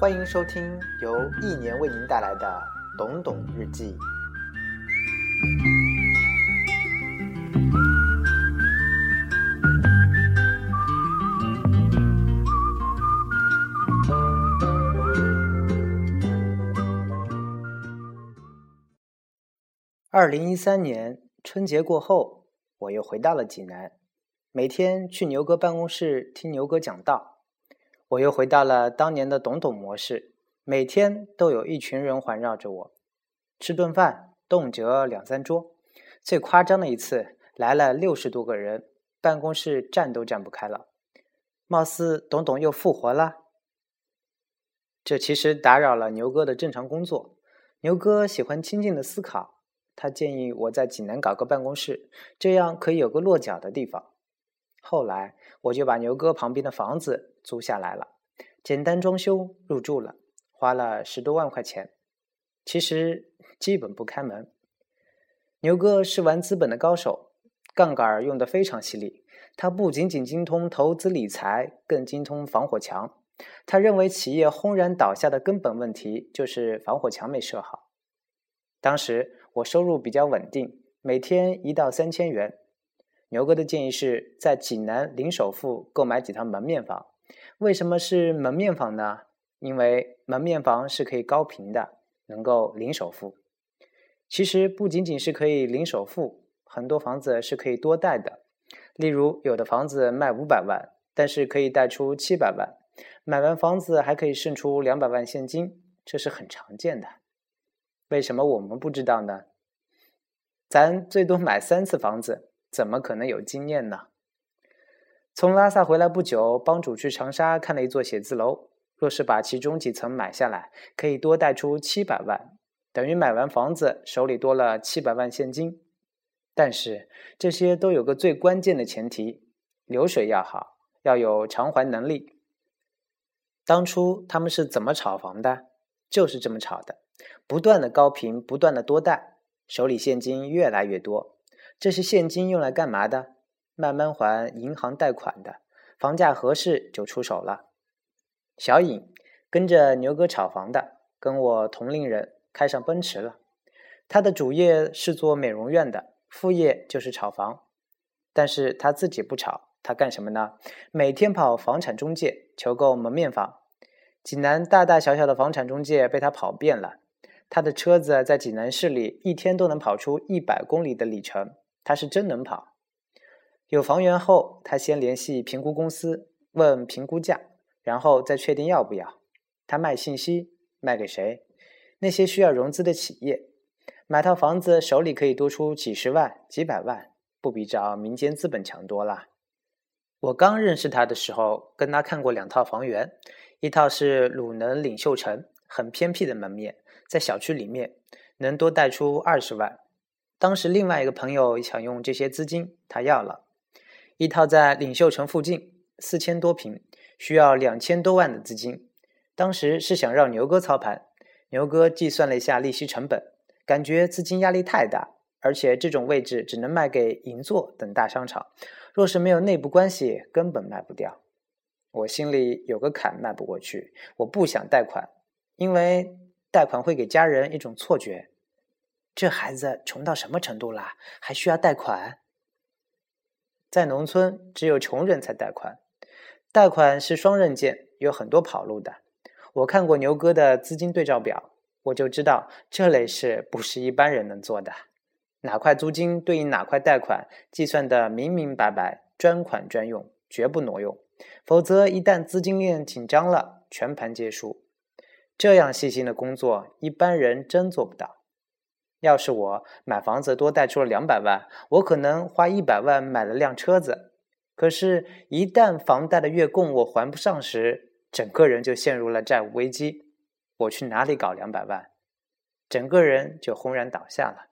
欢迎收听由一年为您带来的《懂懂日记》。二零一三年春节过后，我又回到了济南，每天去牛哥办公室听牛哥讲道。我又回到了当年的懂懂模式，每天都有一群人环绕着我，吃顿饭动辄两三桌，最夸张的一次来了六十多个人，办公室站都站不开了。貌似懂懂又复活了，这其实打扰了牛哥的正常工作。牛哥喜欢清静的思考。他建议我在济南搞个办公室，这样可以有个落脚的地方。后来我就把牛哥旁边的房子租下来了，简单装修入住了，花了十多万块钱。其实基本不开门。牛哥是玩资本的高手，杠杆用得非常犀利。他不仅仅精通投资理财，更精通防火墙。他认为企业轰然倒下的根本问题就是防火墙没设好。当时。我收入比较稳定，每天一到三千元。牛哥的建议是在济南零首付购买几套门面房。为什么是门面房呢？因为门面房是可以高频的，能够零首付。其实不仅仅是可以零首付，很多房子是可以多贷的。例如，有的房子卖五百万，但是可以贷出七百万，买完房子还可以剩出两百万现金，这是很常见的。为什么我们不知道呢？咱最多买三次房子，怎么可能有经验呢？从拉萨回来不久，帮主去长沙看了一座写字楼。若是把其中几层买下来，可以多贷出七百万，等于买完房子手里多了七百万现金。但是这些都有个最关键的前提：流水要好，要有偿还能力。当初他们是怎么炒房的？就是这么炒的。不断的高频，不断的多贷，手里现金越来越多。这是现金用来干嘛的？慢慢还银行贷款的。房价合适就出手了。小颖跟着牛哥炒房的，跟我同龄人，开上奔驰了。他的主业是做美容院的，副业就是炒房。但是他自己不炒，他干什么呢？每天跑房产中介求购门面房。济南大大小小的房产中介被他跑遍了。他的车子在济南市里一天都能跑出一百公里的里程，他是真能跑。有房源后，他先联系评估公司问评估价，然后再确定要不要。他卖信息，卖给谁？那些需要融资的企业。买套房子手里可以多出几十万、几百万，不比找民间资本强多了。我刚认识他的时候，跟他看过两套房源，一套是鲁能领袖城，很偏僻的门面。在小区里面能多贷出二十万，当时另外一个朋友想用这些资金，他要了一套在领袖城附近四千多平，需要两千多万的资金。当时是想让牛哥操盘，牛哥计算了一下利息成本，感觉资金压力太大，而且这种位置只能卖给银座等大商场，若是没有内部关系，根本卖不掉。我心里有个坎迈不过去，我不想贷款，因为。贷款会给家人一种错觉，这孩子穷到什么程度了，还需要贷款？在农村，只有穷人才贷款，贷款是双刃剑，有很多跑路的。我看过牛哥的资金对照表，我就知道这类事不是一般人能做的。哪块租金对应哪块贷款，计算的明明白白，专款专用，绝不挪用，否则一旦资金链紧张了，全盘皆输。这样细心的工作，一般人真做不到。要是我买房子多贷出了两百万，我可能花一百万买了辆车子。可是，一旦房贷的月供我还不上时，整个人就陷入了债务危机。我去哪里搞两百万？整个人就轰然倒下了。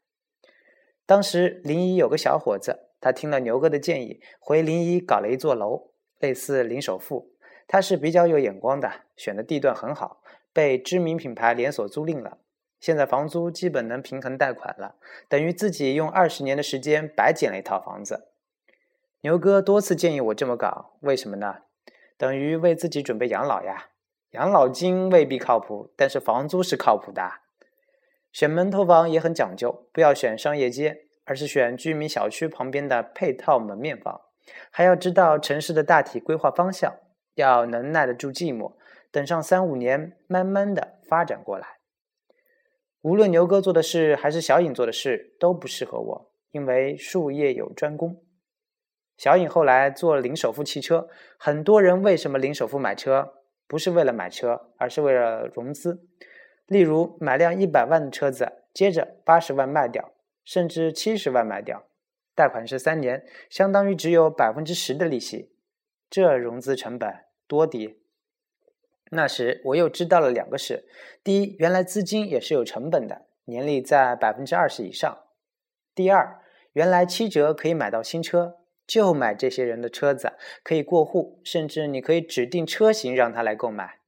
当时临沂有个小伙子，他听了牛哥的建议，回临沂搞了一座楼，类似零首付。他是比较有眼光的，选的地段很好。被知名品牌连锁租赁了，现在房租基本能平衡贷款了，等于自己用二十年的时间白捡了一套房子。牛哥多次建议我这么搞，为什么呢？等于为自己准备养老呀。养老金未必靠谱，但是房租是靠谱的。选门头房也很讲究，不要选商业街，而是选居民小区旁边的配套门面房。还要知道城市的大体规划方向，要能耐得住寂寞，等上三五年，慢慢的发展过来。无论牛哥做的事还是小颖做的事，都不适合我，因为术业有专攻。小颖后来做零首付汽车，很多人为什么零首付买车？不是为了买车，而是为了融资。例如买辆一百万的车子，接着八十万卖掉，甚至七十万卖掉，贷款是三年，相当于只有百分之十的利息，这融资成本多低？那时我又知道了两个事：第一，原来资金也是有成本的，年利在百分之二十以上；第二，原来七折可以买到新车。就买这些人的车子，可以过户，甚至你可以指定车型让他来购买。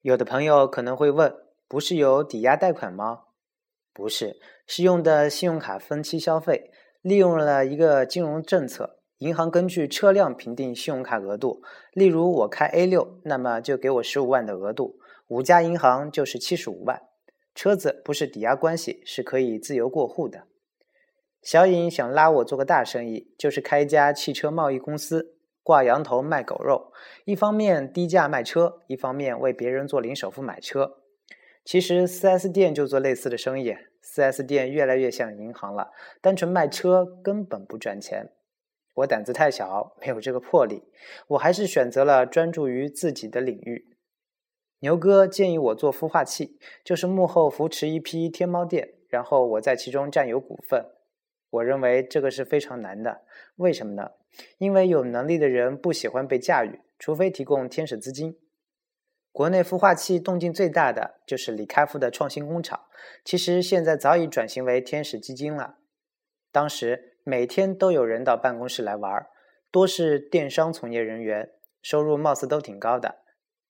有的朋友可能会问：不是有抵押贷款吗？不是，是用的信用卡分期消费，利用了一个金融政策，银行根据车辆评定信用卡额度。例如我开 A 六，那么就给我十五万的额度，五家银行就是七十五万。车子不是抵押关系，是可以自由过户的。小颖想拉我做个大生意，就是开一家汽车贸易公司，挂羊头卖狗肉，一方面低价卖车，一方面为别人做零首付买车。其实 4S 店就做类似的生意，4S 店越来越像银行了，单纯卖车根本不赚钱。我胆子太小，没有这个魄力，我还是选择了专注于自己的领域。牛哥建议我做孵化器，就是幕后扶持一批天猫店，然后我在其中占有股份。我认为这个是非常难的，为什么呢？因为有能力的人不喜欢被驾驭，除非提供天使资金。国内孵化器动静最大的就是李开复的创新工厂，其实现在早已转型为天使基金了。当时每天都有人到办公室来玩，多是电商从业人员，收入貌似都挺高的。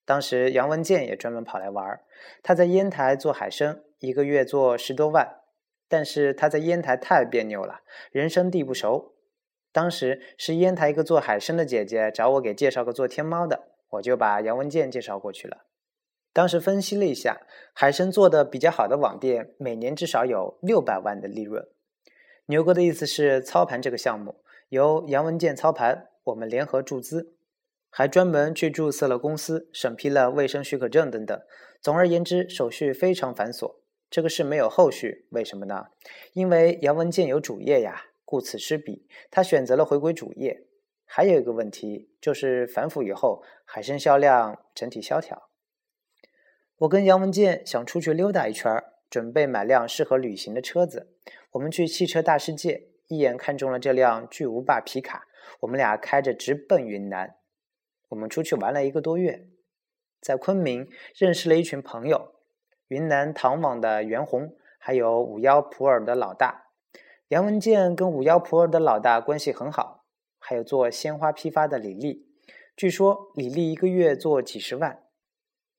当时杨文健也专门跑来玩，他在烟台做海参，一个月做十多万。但是他在烟台太别扭了，人生地不熟。当时是烟台一个做海参的姐姐找我给介绍个做天猫的，我就把杨文健介绍过去了。当时分析了一下，海参做的比较好的网店，每年至少有六百万的利润。牛哥的意思是操盘这个项目由杨文健操盘，我们联合注资，还专门去注册了公司，审批了卫生许可证等等。总而言之，手续非常繁琐。这个事没有后续，为什么呢？因为杨文健有主业呀，顾此失彼，他选择了回归主业。还有一个问题就是反腐以后，海参销量整体萧条。我跟杨文健想出去溜达一圈，准备买辆适合旅行的车子。我们去汽车大世界，一眼看中了这辆巨无霸皮卡，我们俩开着直奔云南。我们出去玩了一个多月，在昆明认识了一群朋友。云南唐网的袁红，还有五幺普洱的老大杨文健，跟五幺普洱的老大关系很好。还有做鲜花批发的李丽，据说李丽一个月做几十万。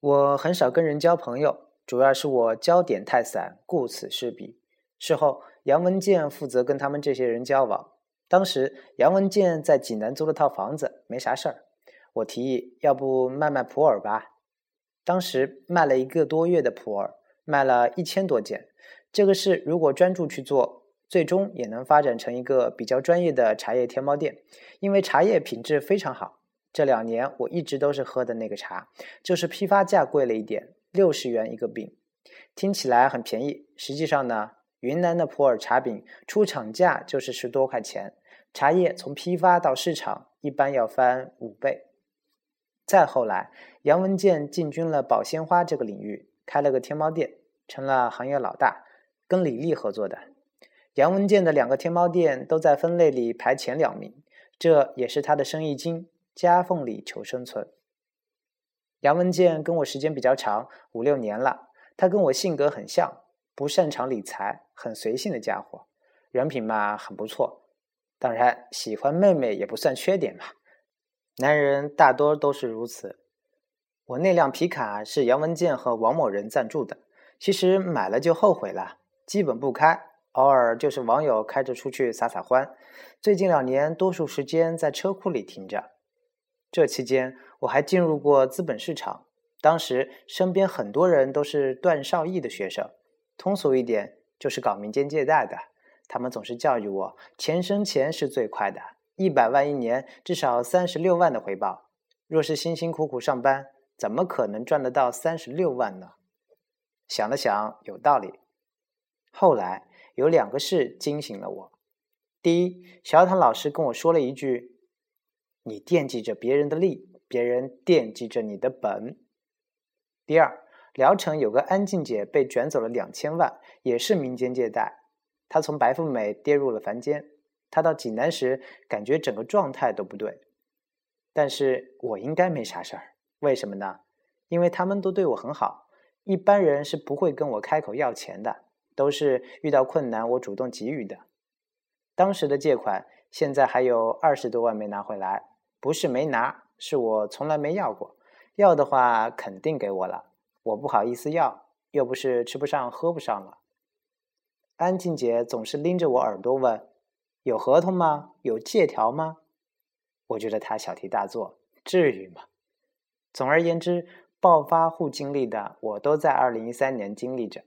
我很少跟人交朋友，主要是我焦点太散，顾此失彼。事后，杨文健负责跟他们这些人交往。当时，杨文健在济南租了套房子，没啥事儿。我提议，要不卖卖普洱吧。当时卖了一个多月的普洱，卖了一千多件。这个事如果专注去做，最终也能发展成一个比较专业的茶叶天猫店。因为茶叶品质非常好。这两年我一直都是喝的那个茶，就是批发价贵了一点，六十元一个饼，听起来很便宜。实际上呢，云南的普洱茶饼出厂价就是十多块钱，茶叶从批发到市场一般要翻五倍。再后来，杨文健进军了保鲜花这个领域，开了个天猫店，成了行业老大，跟李丽合作的。杨文健的两个天猫店都在分类里排前两名，这也是他的生意经，夹缝里求生存。杨文健跟我时间比较长，五六年了，他跟我性格很像，不擅长理财，很随性的家伙，人品嘛很不错，当然喜欢妹妹也不算缺点嘛。男人大多都是如此。我那辆皮卡是杨文健和王某人赞助的，其实买了就后悔了，基本不开，偶尔就是网友开着出去撒撒欢。最近两年，多数时间在车库里停着。这期间，我还进入过资本市场。当时身边很多人都是段少义的学生，通俗一点就是搞民间借贷的。他们总是教育我，钱生钱是最快的，一百万一年至少三十六万的回报。若是辛辛苦苦上班，怎么可能赚得到三十六万呢？想了想，有道理。后来有两个事惊醒了我：第一，小唐老师跟我说了一句。你惦记着别人的利，别人惦记着你的本。第二，聊城有个安静姐被卷走了两千万，也是民间借贷。她从白富美跌入了凡间。她到济南时，感觉整个状态都不对。但是我应该没啥事儿，为什么呢？因为他们都对我很好，一般人是不会跟我开口要钱的，都是遇到困难我主动给予的。当时的借款，现在还有二十多万没拿回来。不是没拿，是我从来没要过。要的话肯定给我了，我不好意思要，又不是吃不上喝不上了。安静姐总是拎着我耳朵问：“有合同吗？有借条吗？”我觉得她小题大做，至于吗？总而言之，暴发户经历的我都在二零一三年经历着。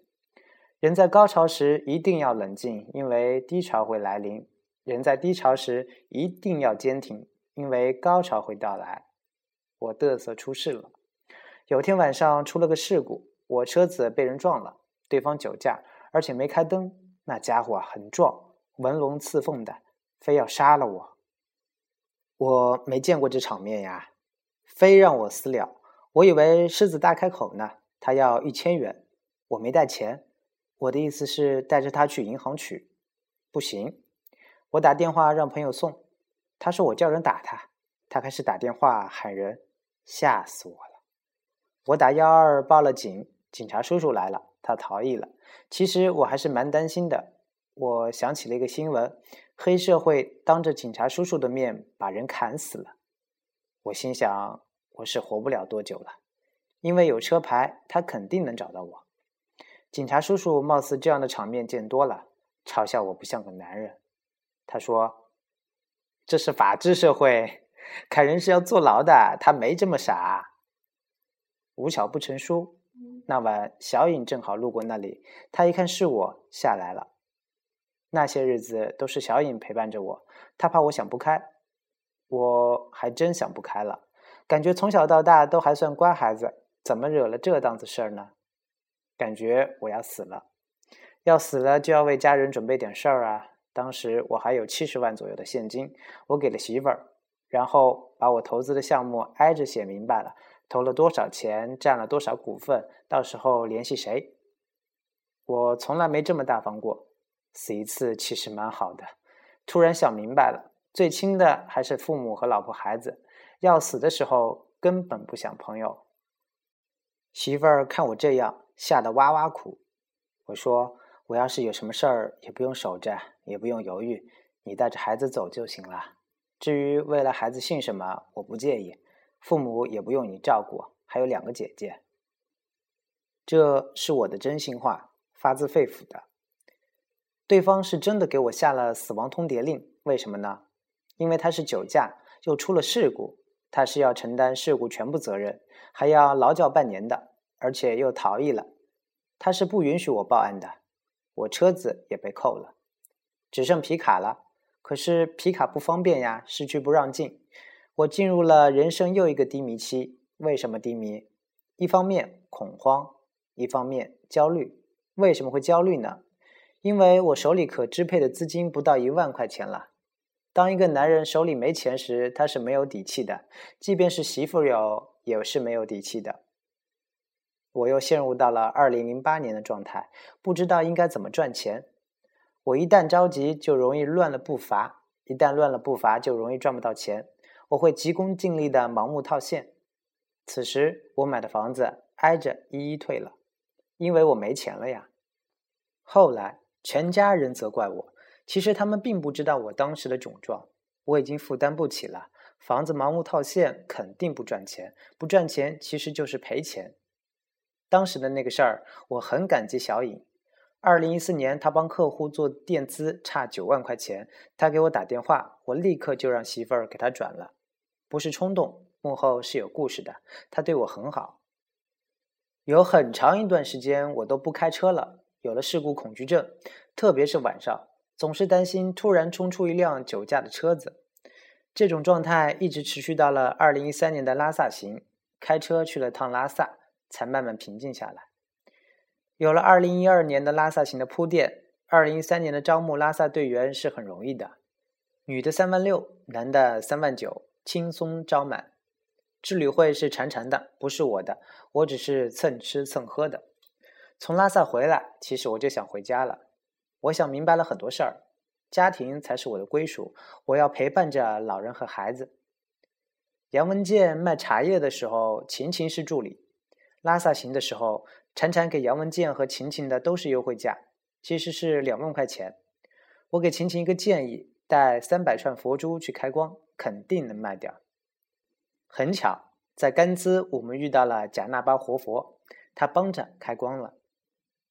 人在高潮时一定要冷静，因为低潮会来临；人在低潮时一定要坚挺。因为高潮会到来，我嘚瑟出事了。有天晚上出了个事故，我车子被人撞了，对方酒驾，而且没开灯。那家伙很壮，纹龙刺凤的，非要杀了我。我没见过这场面呀，非让我私了。我以为狮子大开口呢，他要一千元，我没带钱。我的意思是带着他去银行取，不行。我打电话让朋友送。他说我叫人打他，他开始打电话喊人，吓死我了。我打幺二报了警，警察叔叔来了，他逃逸了。其实我还是蛮担心的。我想起了一个新闻，黑社会当着警察叔叔的面把人砍死了。我心想我是活不了多久了，因为有车牌，他肯定能找到我。警察叔叔貌似这样的场面见多了，嘲笑我不像个男人。他说。这是法治社会，砍人是要坐牢的。他没这么傻。无巧不成书，那晚小影正好路过那里，她一看是我，下来了。那些日子都是小影陪伴着我，她怕我想不开，我还真想不开了。感觉从小到大都还算乖孩子，怎么惹了这档子事儿呢？感觉我要死了，要死了就要为家人准备点事儿啊。当时我还有七十万左右的现金，我给了媳妇儿，然后把我投资的项目挨着写明白了，投了多少钱，占了多少股份，到时候联系谁。我从来没这么大方过，死一次其实蛮好的。突然想明白了，最亲的还是父母和老婆孩子，要死的时候根本不想朋友。媳妇儿看我这样，吓得哇哇哭。我说。我要是有什么事儿，也不用守着，也不用犹豫，你带着孩子走就行了。至于未来孩子姓什么，我不介意，父母也不用你照顾，还有两个姐姐。这是我的真心话，发自肺腑的。对方是真的给我下了死亡通牒令，为什么呢？因为他是酒驾，又出了事故，他是要承担事故全部责任，还要劳教半年的，而且又逃逸了，他是不允许我报案的。我车子也被扣了，只剩皮卡了。可是皮卡不方便呀，市区不让进。我进入了人生又一个低迷期。为什么低迷？一方面恐慌，一方面焦虑。为什么会焦虑呢？因为我手里可支配的资金不到一万块钱了。当一个男人手里没钱时，他是没有底气的，即便是媳妇有，也是没有底气的。我又陷入到了二零零八年的状态，不知道应该怎么赚钱。我一旦着急，就容易乱了步伐；一旦乱了步伐，就容易赚不到钱。我会急功近利的盲目套现。此时，我买的房子挨着一一退了，因为我没钱了呀。后来，全家人责怪我，其实他们并不知道我当时的窘状。我已经负担不起了，房子盲目套现肯定不赚钱，不赚钱其实就是赔钱。当时的那个事儿，我很感激小颖。二零一四年，他帮客户做垫资，差九万块钱，他给我打电话，我立刻就让媳妇儿给他转了，不是冲动，幕后是有故事的。他对我很好。有很长一段时间，我都不开车了，有了事故恐惧症，特别是晚上，总是担心突然冲出一辆酒驾的车子。这种状态一直持续到了二零一三年的拉萨行，开车去了趟拉萨，才慢慢平静下来。有了二零一二年的拉萨行的铺垫，二零一三年的招募拉萨队员是很容易的，女的三万六，男的三万九，轻松招满。之旅会是馋馋的，不是我的，我只是蹭吃蹭喝的。从拉萨回来，其实我就想回家了。我想明白了很多事儿，家庭才是我的归属，我要陪伴着老人和孩子。杨文健卖茶叶的时候，琴琴是助理；拉萨行的时候。婵婵给杨文健和琴琴的都是优惠价，其实是两万块钱。我给琴琴一个建议，带三百串佛珠去开光，肯定能卖掉。很巧，在甘孜我们遇到了贾那巴活佛，他帮着开光了。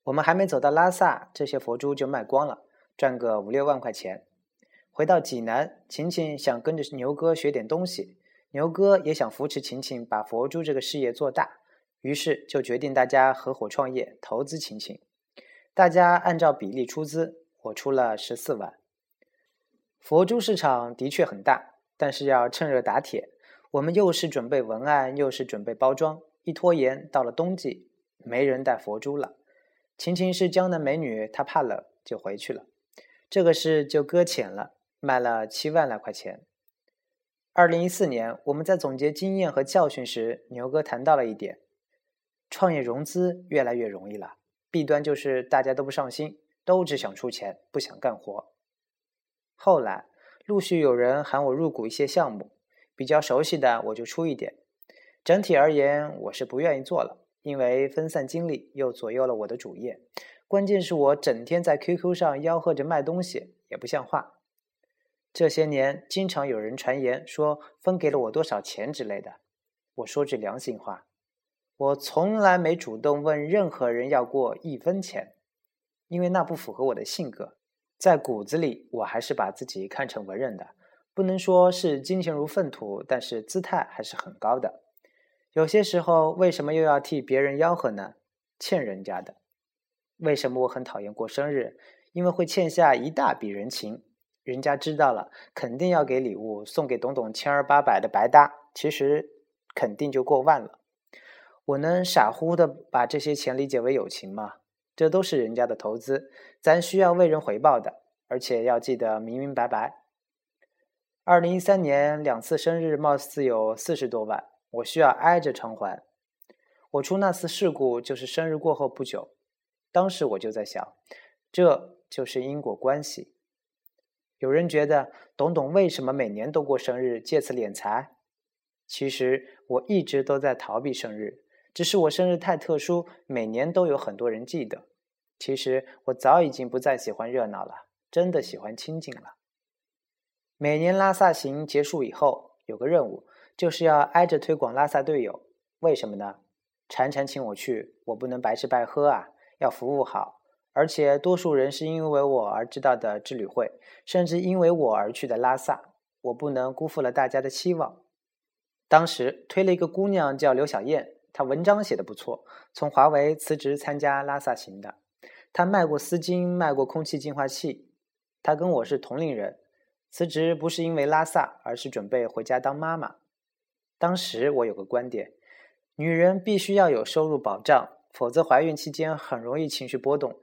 我们还没走到拉萨，这些佛珠就卖光了，赚个五六万块钱。回到济南，晴晴想跟着牛哥学点东西，牛哥也想扶持晴晴把佛珠这个事业做大。于是就决定大家合伙创业，投资晴晴。大家按照比例出资，我出了十四万。佛珠市场的确很大，但是要趁热打铁。我们又是准备文案，又是准备包装，一拖延，到了冬季，没人带佛珠了。晴晴是江南美女，她怕冷，就回去了。这个事就搁浅了，卖了七万来块钱。二零一四年，我们在总结经验和教训时，牛哥谈到了一点。创业融资越来越容易了，弊端就是大家都不上心，都只想出钱，不想干活。后来陆续有人喊我入股一些项目，比较熟悉的我就出一点。整体而言，我是不愿意做了，因为分散精力又左右了我的主业。关键是我整天在 QQ 上吆喝着卖东西，也不像话。这些年经常有人传言说分给了我多少钱之类的，我说句良心话。我从来没主动问任何人要过一分钱，因为那不符合我的性格。在骨子里，我还是把自己看成文人的，不能说是金钱如粪土，但是姿态还是很高的。有些时候，为什么又要替别人吆喝呢？欠人家的。为什么我很讨厌过生日？因为会欠下一大笔人情，人家知道了，肯定要给礼物，送给董董千儿八百的白搭，其实肯定就过万了。我能傻乎乎的把这些钱理解为友情吗？这都是人家的投资，咱需要为人回报的，而且要记得明明白白。二零一三年两次生日，貌似有四十多万，我需要挨着偿还。我出那次事故就是生日过后不久，当时我就在想，这就是因果关系。有人觉得董董为什么每年都过生日，借此敛财？其实我一直都在逃避生日。只是我生日太特殊，每年都有很多人记得。其实我早已经不再喜欢热闹了，真的喜欢清静了。每年拉萨行结束以后，有个任务，就是要挨着推广拉萨队友。为什么呢？婵婵请我去，我不能白吃白喝啊，要服务好。而且多数人是因为我而知道的之旅会，甚至因为我而去的拉萨，我不能辜负了大家的期望。当时推了一个姑娘叫刘小燕。她文章写的不错，从华为辞职参加拉萨行的。他卖过丝巾，卖过空气净化器。他跟我是同龄人，辞职不是因为拉萨，而是准备回家当妈妈。当时我有个观点：女人必须要有收入保障，否则怀孕期间很容易情绪波动。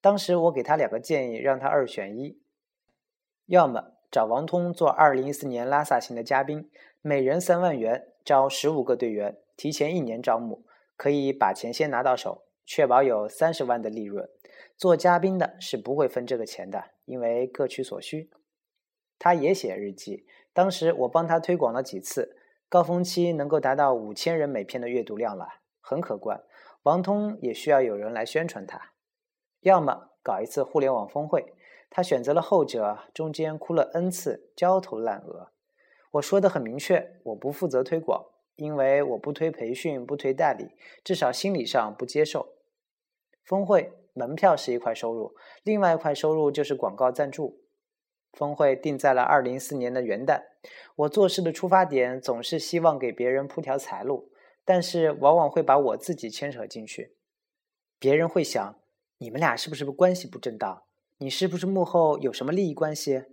当时我给他两个建议，让他二选一：要么找王通做二零一四年拉萨行的嘉宾，每人三万元，招十五个队员。提前一年招募，可以把钱先拿到手，确保有三十万的利润。做嘉宾的是不会分这个钱的，因为各取所需。他也写日记，当时我帮他推广了几次，高峰期能够达到五千人每篇的阅读量了，很可观。王通也需要有人来宣传他，要么搞一次互联网峰会，他选择了后者，中间哭了 N 次，焦头烂额。我说的很明确，我不负责推广。因为我不推培训，不推代理，至少心理上不接受。峰会门票是一块收入，另外一块收入就是广告赞助。峰会定在了二零一四年的元旦。我做事的出发点总是希望给别人铺条财路，但是往往会把我自己牵扯进去。别人会想，你们俩是不是关系不正当？你是不是幕后有什么利益关系？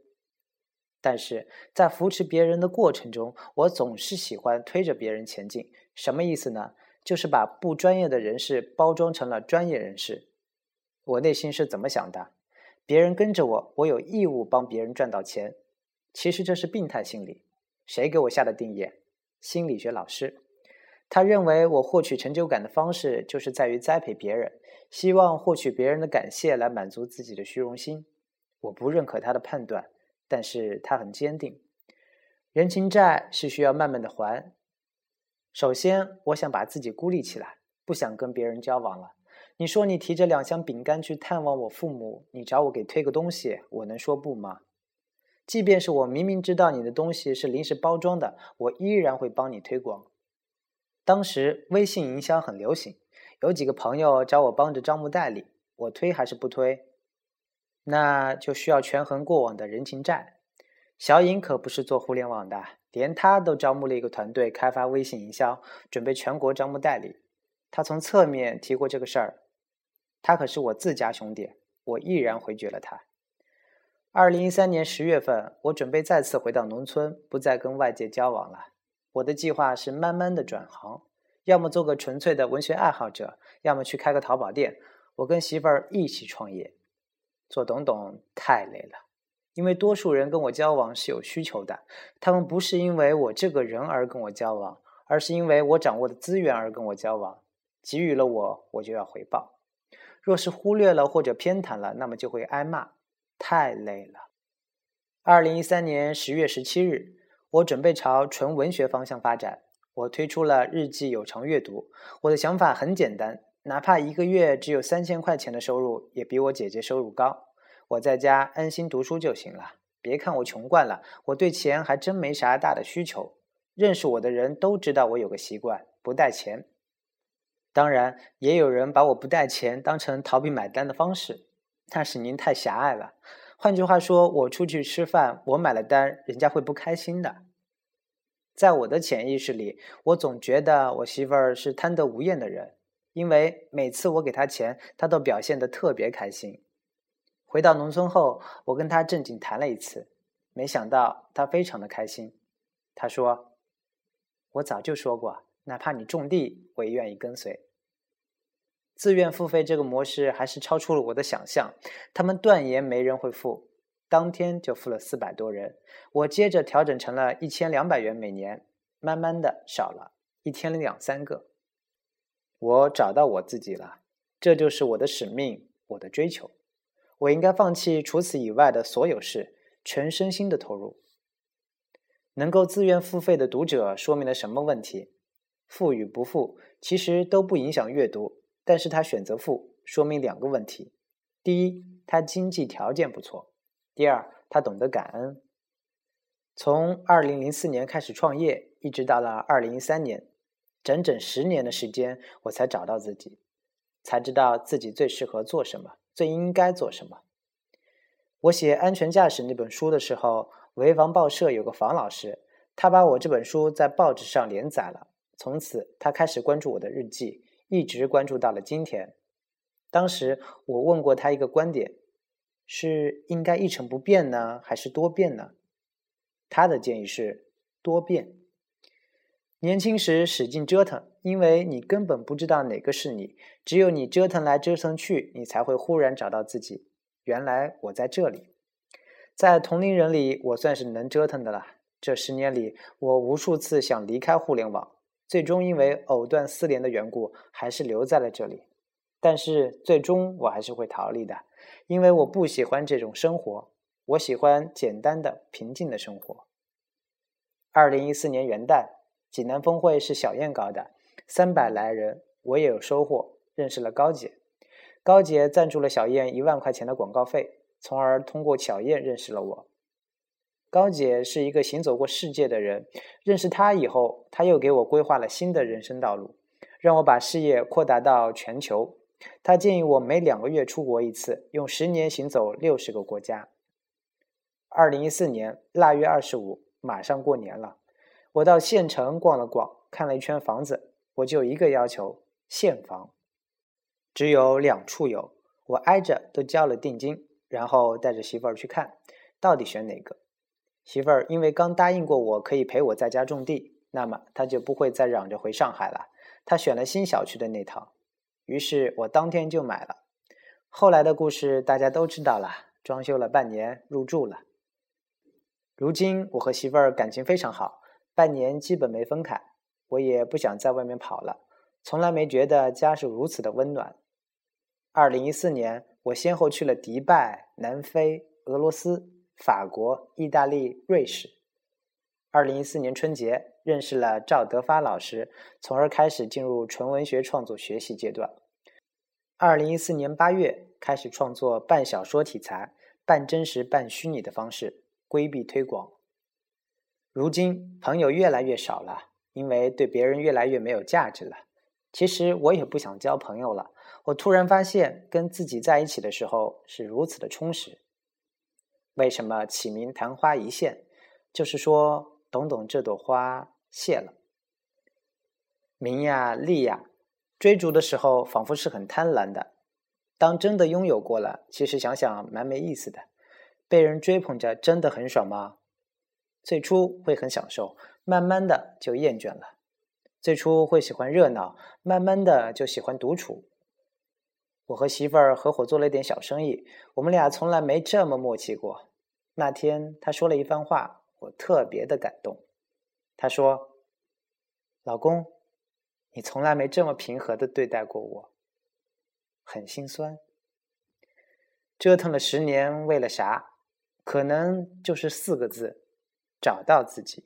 但是在扶持别人的过程中，我总是喜欢推着别人前进。什么意思呢？就是把不专业的人士包装成了专业人士。我内心是怎么想的？别人跟着我，我有义务帮别人赚到钱。其实这是病态心理。谁给我下的定义？心理学老师。他认为我获取成就感的方式就是在于栽培别人，希望获取别人的感谢来满足自己的虚荣心。我不认可他的判断，但是他很坚定。人情债是需要慢慢的还。首先，我想把自己孤立起来，不想跟别人交往了。你说你提着两箱饼干去探望我父母，你找我给推个东西，我能说不吗？即便是我明明知道你的东西是临时包装的，我依然会帮你推广。当时微信营销很流行，有几个朋友找我帮着招募代理，我推还是不推？那就需要权衡过往的人情债。小颖可不是做互联网的，连他都招募了一个团队开发微信营销，准备全国招募代理。他从侧面提过这个事儿。他可是我自家兄弟，我毅然回绝了他。二零一三年十月份，我准备再次回到农村，不再跟外界交往了。我的计划是慢慢的转行，要么做个纯粹的文学爱好者，要么去开个淘宝店。我跟媳妇儿一起创业，做董董太累了，因为多数人跟我交往是有需求的，他们不是因为我这个人而跟我交往，而是因为我掌握的资源而跟我交往，给予了我，我就要回报。若是忽略了或者偏袒了，那么就会挨骂，太累了。二零一三年十月十七日，我准备朝纯文学方向发展，我推出了日记有偿阅读。我的想法很简单，哪怕一个月只有三千块钱的收入，也比我姐姐收入高。我在家安心读书就行了。别看我穷惯了，我对钱还真没啥大的需求。认识我的人都知道我有个习惯，不带钱。当然，也有人把我不带钱当成逃避买单的方式，但是您太狭隘了。换句话说，我出去吃饭，我买了单，人家会不开心的。在我的潜意识里，我总觉得我媳妇儿是贪得无厌的人，因为每次我给她钱，她都表现得特别开心。回到农村后，我跟她正经谈了一次，没想到她非常的开心。她说：“我早就说过。”哪怕你种地，我也愿意跟随。自愿付费这个模式还是超出了我的想象，他们断言没人会付，当天就付了四百多人。我接着调整成了一千两百元每年，慢慢的少了，一天两三个。我找到我自己了，这就是我的使命，我的追求。我应该放弃除此以外的所有事，全身心的投入。能够自愿付费的读者说明了什么问题？付与不付其实都不影响阅读，但是他选择付，说明两个问题：第一，他经济条件不错；第二，他懂得感恩。从二零零四年开始创业，一直到了二零一三年，整整十年的时间，我才找到自己，才知道自己最适合做什么，最应该做什么。我写《安全驾驶》那本书的时候，潍坊报社有个房老师，他把我这本书在报纸上连载了。从此，他开始关注我的日记，一直关注到了今天。当时我问过他一个观点：是应该一成不变呢，还是多变呢？他的建议是多变。年轻时使劲折腾，因为你根本不知道哪个是你，只有你折腾来折腾去，你才会忽然找到自己。原来我在这里，在同龄人里，我算是能折腾的了。这十年里，我无数次想离开互联网。最终因为藕断丝连的缘故，还是留在了这里。但是最终我还是会逃离的，因为我不喜欢这种生活，我喜欢简单的、平静的生活。二零一四年元旦，济南峰会是小燕搞的，三百来人，我也有收获，认识了高姐。高姐赞助了小燕一万块钱的广告费，从而通过小燕认识了我。高姐是一个行走过世界的人，认识她以后，她又给我规划了新的人生道路，让我把事业扩大到全球。他建议我每两个月出国一次，用十年行走六十个国家。二零一四年腊月二十五，马上过年了，我到县城逛了逛，看了一圈房子，我就一个要求：现房。只有两处有，我挨着都交了定金，然后带着媳妇儿去看，到底选哪个？媳妇儿因为刚答应过我可以陪我在家种地，那么她就不会再嚷着回上海了。她选了新小区的那套，于是我当天就买了。后来的故事大家都知道了，装修了半年，入住了。如今我和媳妇儿感情非常好，半年基本没分开。我也不想在外面跑了，从来没觉得家是如此的温暖。二零一四年，我先后去了迪拜、南非、俄罗斯。法国、意大利、瑞士。二零一四年春节认识了赵德发老师，从而开始进入纯文学创作学习阶段。二零一四年八月开始创作半小说题材，半真实半虚拟的方式，规避推广。如今朋友越来越少了，因为对别人越来越没有价值了。其实我也不想交朋友了。我突然发现，跟自己在一起的时候是如此的充实。为什么起名昙花一现？就是说，懂懂这朵花谢了。名呀利呀，追逐的时候仿佛是很贪婪的。当真的拥有过了，其实想想蛮没意思的。被人追捧着，真的很爽吗？最初会很享受，慢慢的就厌倦了。最初会喜欢热闹，慢慢的就喜欢独处。我和媳妇儿合伙做了一点小生意，我们俩从来没这么默契过。那天他说了一番话，我特别的感动。他说：“老公，你从来没这么平和的对待过我，很心酸。折腾了十年，为了啥？可能就是四个字：找到自己。”